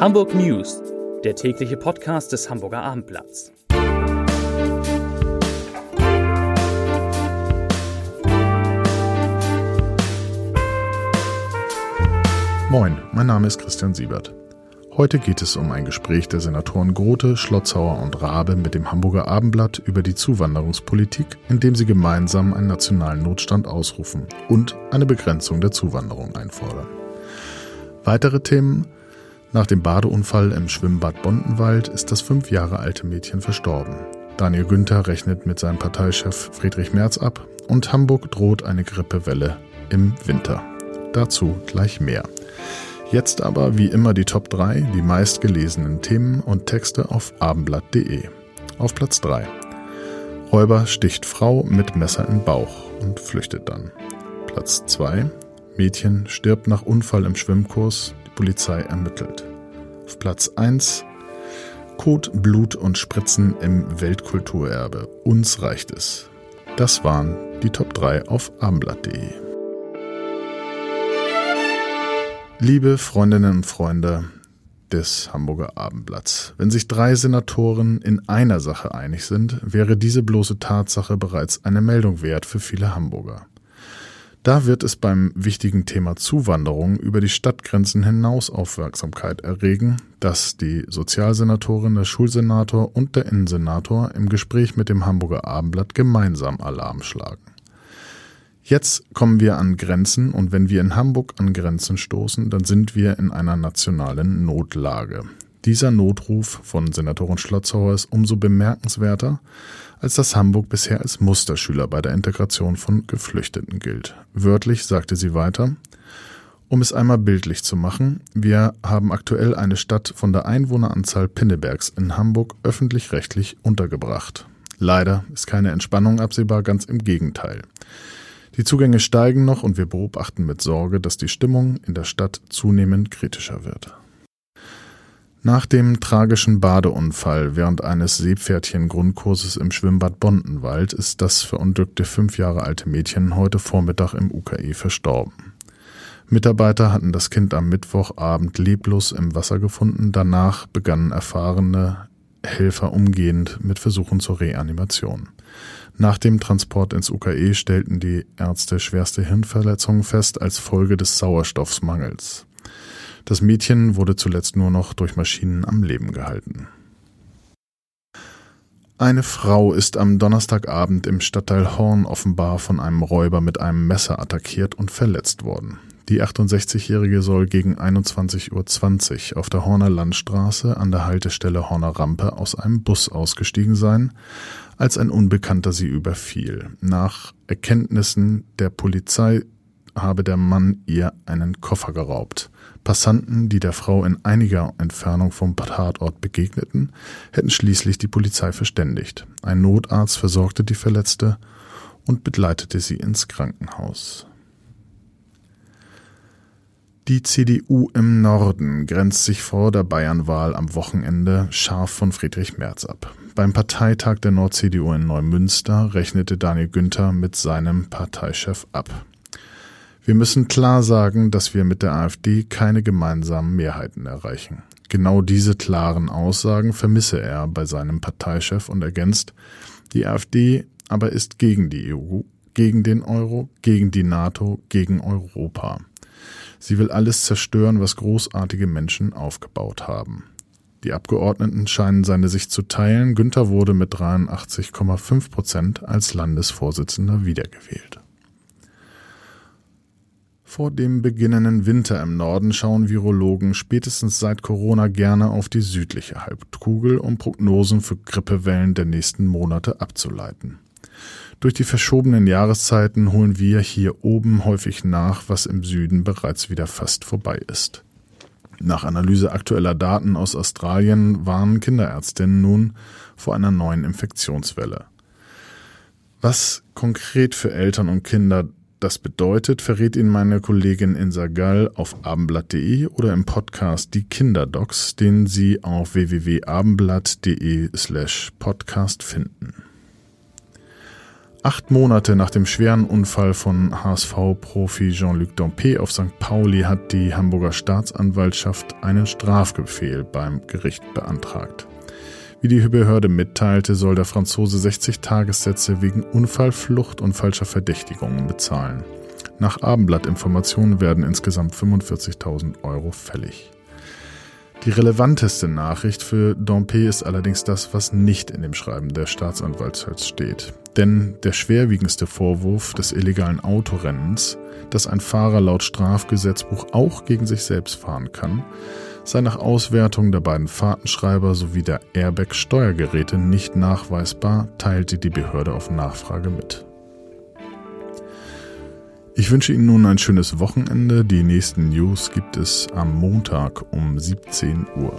Hamburg News, der tägliche Podcast des Hamburger Abendblatts. Moin, mein Name ist Christian Siebert. Heute geht es um ein Gespräch der Senatoren Grote, Schlotzauer und Rabe mit dem Hamburger Abendblatt über die Zuwanderungspolitik, indem sie gemeinsam einen nationalen Notstand ausrufen und eine Begrenzung der Zuwanderung einfordern. Weitere Themen nach dem Badeunfall im Schwimmbad Bondenwald ist das fünf Jahre alte Mädchen verstorben. Daniel Günther rechnet mit seinem Parteichef Friedrich Merz ab und Hamburg droht eine Grippewelle im Winter. Dazu gleich mehr. Jetzt aber wie immer die Top 3, die meistgelesenen Themen und Texte auf abendblatt.de. Auf Platz 3. Räuber sticht Frau mit Messer in Bauch und flüchtet dann. Platz 2. Mädchen stirbt nach Unfall im Schwimmkurs, Polizei ermittelt. Auf Platz 1 Kot, Blut und Spritzen im Weltkulturerbe. Uns reicht es. Das waren die Top 3 auf abendblatt.de. Liebe Freundinnen und Freunde des Hamburger Abendblatts, wenn sich drei Senatoren in einer Sache einig sind, wäre diese bloße Tatsache bereits eine Meldung wert für viele Hamburger. Da wird es beim wichtigen Thema Zuwanderung über die Stadtgrenzen hinaus Aufmerksamkeit erregen, dass die Sozialsenatorin, der Schulsenator und der Innensenator im Gespräch mit dem Hamburger Abendblatt gemeinsam Alarm schlagen. Jetzt kommen wir an Grenzen und wenn wir in Hamburg an Grenzen stoßen, dann sind wir in einer nationalen Notlage. Dieser Notruf von Senatorin Schlotzauer ist umso bemerkenswerter, als dass Hamburg bisher als Musterschüler bei der Integration von Geflüchteten gilt. Wörtlich sagte sie weiter, um es einmal bildlich zu machen, wir haben aktuell eine Stadt von der Einwohneranzahl Pinnebergs in Hamburg öffentlich-rechtlich untergebracht. Leider ist keine Entspannung absehbar, ganz im Gegenteil. Die Zugänge steigen noch und wir beobachten mit Sorge, dass die Stimmung in der Stadt zunehmend kritischer wird. Nach dem tragischen Badeunfall während eines Seepferdchen-Grundkurses im Schwimmbad Bondenwald ist das verunglückte fünf Jahre alte Mädchen heute Vormittag im UKE verstorben. Mitarbeiter hatten das Kind am Mittwochabend leblos im Wasser gefunden. Danach begannen erfahrene Helfer umgehend mit Versuchen zur Reanimation. Nach dem Transport ins UKE stellten die Ärzte schwerste Hirnverletzungen fest als Folge des Sauerstoffmangels. Das Mädchen wurde zuletzt nur noch durch Maschinen am Leben gehalten. Eine Frau ist am Donnerstagabend im Stadtteil Horn offenbar von einem Räuber mit einem Messer attackiert und verletzt worden. Die 68-Jährige soll gegen 21.20 Uhr auf der Horner Landstraße an der Haltestelle Horner Rampe aus einem Bus ausgestiegen sein, als ein Unbekannter sie überfiel. Nach Erkenntnissen der Polizei habe der Mann ihr einen Koffer geraubt. Passanten, die der Frau in einiger Entfernung vom Tatort begegneten, hätten schließlich die Polizei verständigt. Ein Notarzt versorgte die Verletzte und begleitete sie ins Krankenhaus. Die CDU im Norden grenzt sich vor der Bayernwahl am Wochenende scharf von Friedrich Merz ab. Beim Parteitag der Nord-CDU in Neumünster rechnete Daniel Günther mit seinem Parteichef ab. Wir müssen klar sagen, dass wir mit der AfD keine gemeinsamen Mehrheiten erreichen. Genau diese klaren Aussagen vermisse er bei seinem Parteichef und ergänzt, die AfD aber ist gegen die EU, gegen den Euro, gegen die NATO, gegen Europa. Sie will alles zerstören, was großartige Menschen aufgebaut haben. Die Abgeordneten scheinen seine Sicht zu teilen. Günther wurde mit 83,5 Prozent als Landesvorsitzender wiedergewählt. Vor dem beginnenden Winter im Norden schauen Virologen spätestens seit Corona gerne auf die südliche Halbkugel, um Prognosen für Grippewellen der nächsten Monate abzuleiten. Durch die verschobenen Jahreszeiten holen wir hier oben häufig nach, was im Süden bereits wieder fast vorbei ist. Nach Analyse aktueller Daten aus Australien warnen Kinderärztinnen nun vor einer neuen Infektionswelle. Was konkret für Eltern und Kinder das bedeutet, verrät Ihnen meine Kollegin Insa Gall auf abendblatt.de oder im Podcast Die Kinderdocs, den Sie auf www.abendblatt.de slash podcast finden. Acht Monate nach dem schweren Unfall von HSV-Profi Jean-Luc Dompe auf St. Pauli hat die Hamburger Staatsanwaltschaft einen Strafbefehl beim Gericht beantragt. Wie die Behörde mitteilte, soll der Franzose 60 Tagessätze wegen Unfallflucht und falscher Verdächtigungen bezahlen. Nach Abendblattinformationen werden insgesamt 45.000 Euro fällig. Die relevanteste Nachricht für Dompe ist allerdings das, was nicht in dem Schreiben der Staatsanwaltschaft steht. Denn der schwerwiegendste Vorwurf des illegalen Autorennens, dass ein Fahrer laut Strafgesetzbuch auch gegen sich selbst fahren kann, sei nach Auswertung der beiden Fahrtenschreiber sowie der Airbag-Steuergeräte nicht nachweisbar, teilte die Behörde auf Nachfrage mit. Ich wünsche Ihnen nun ein schönes Wochenende. Die nächsten News gibt es am Montag um 17 Uhr.